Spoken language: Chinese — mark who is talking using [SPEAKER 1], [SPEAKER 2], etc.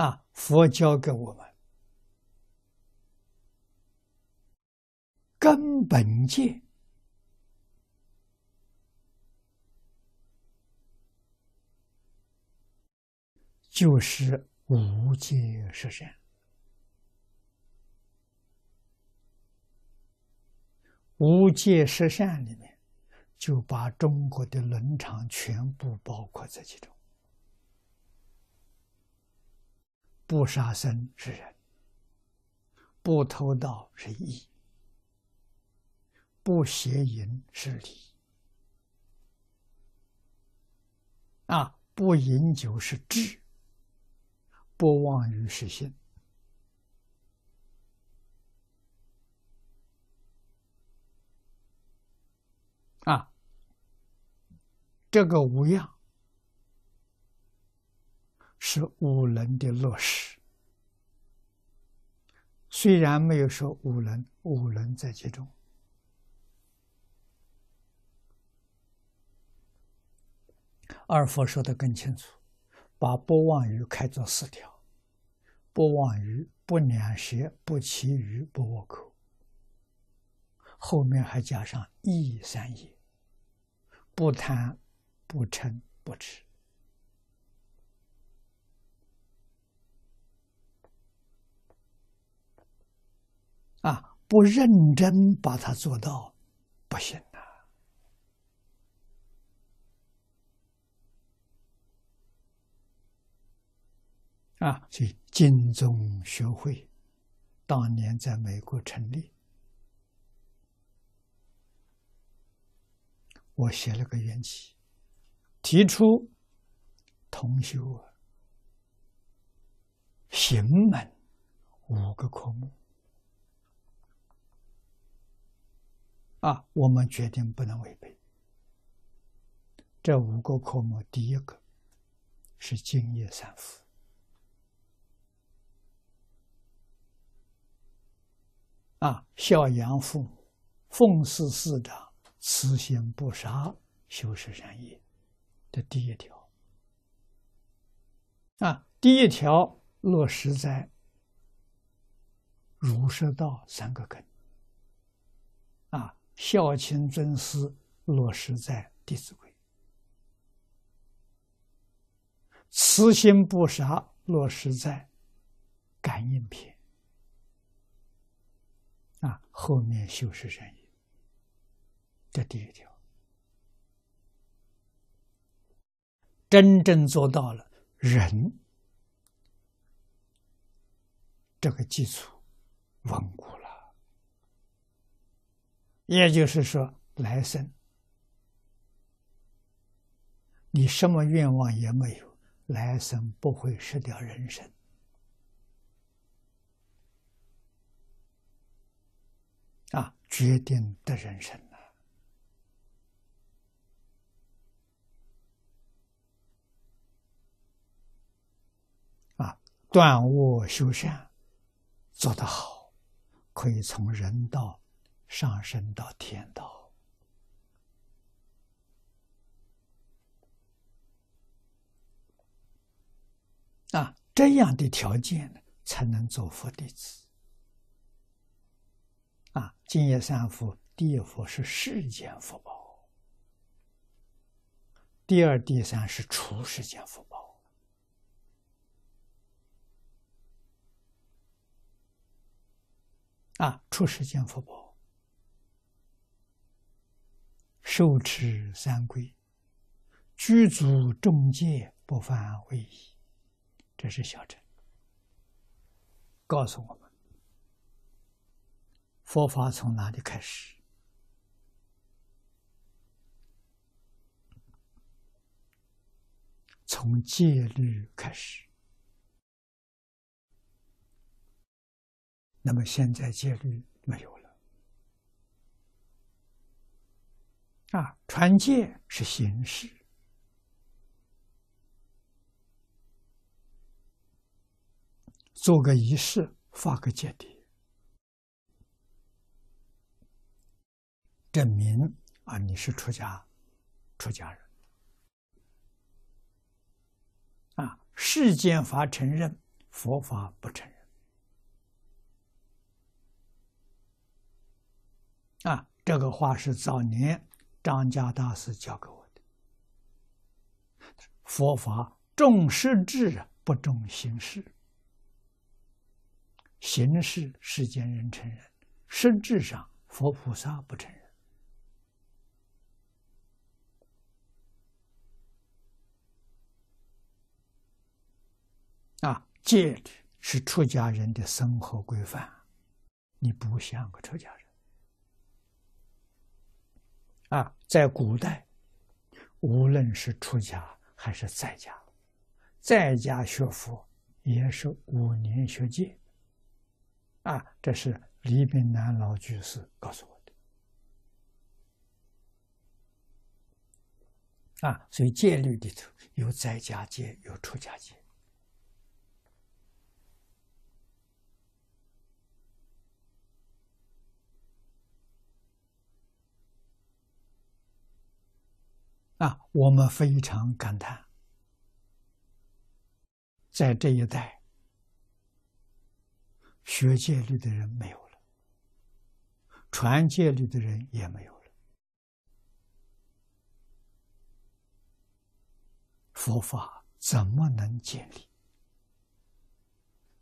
[SPEAKER 1] 啊，佛教给我们根本戒，就是无戒十善。无戒十善里面，就把中国的伦常全部包括在其中。不杀生是仁，不偷盗是义，不邪淫是礼，啊，不饮酒是智，不妄语是信，啊，这个五样。是五伦的落实，虽然没有说五伦，五伦在其中。二佛说的更清楚，把不妄语开作四条：不妄语，不两舌，不其余，不恶口。后面还加上一三业：不贪，不嗔，不痴。不认真把它做到，不行的。啊，所以金宗学会当年在美国成立，我写了个缘起，提出同修行门五个科目。啊，我们决定不能违背。这五个科目，第一个是敬业三福，啊，孝养父母，奉事师长，慈心不杀，修持善业，这第一条。啊，第一条落实在儒释道三个根。孝亲尊师落实在《弟子规》，慈心不杀落实在《感应篇》啊，后面修持善业，这第一条，真正做到了人这个基础稳固了。也就是说，来生你什么愿望也没有，来生不会失掉人生啊，决定的人生了啊，断恶修善做得好，可以从人道。上升到天道啊，这样的条件呢，才能做佛弟子啊。净业三福，第一福是世间福报，第二、第三是出世间福报啊，出世间福报。受持三规，具足众戒，不犯威仪。这是小乘告诉我们，佛法从哪里开始？从戒律开始。那么现在戒律没有了。啊，传戒是形式，做个仪式，发个戒牒，证明啊你是出家，出家人。啊，世间法承认，佛法不承认。啊，这个话是早年张家大师教给我的。佛法重实质，不重形式。形式世间人承认，实质上佛菩萨不承认。啊，戒律是出家人的生活规范，你不像个出家人。啊，在古代，无论是出家还是在家，在家学佛也是五年学戒。啊，这是李炳南老居士告诉我的。啊，所以戒律里头有在家戒，有出家戒。啊，我们非常感叹，在这一代学戒律的人没有了，传戒律的人也没有了，佛法怎么能建立？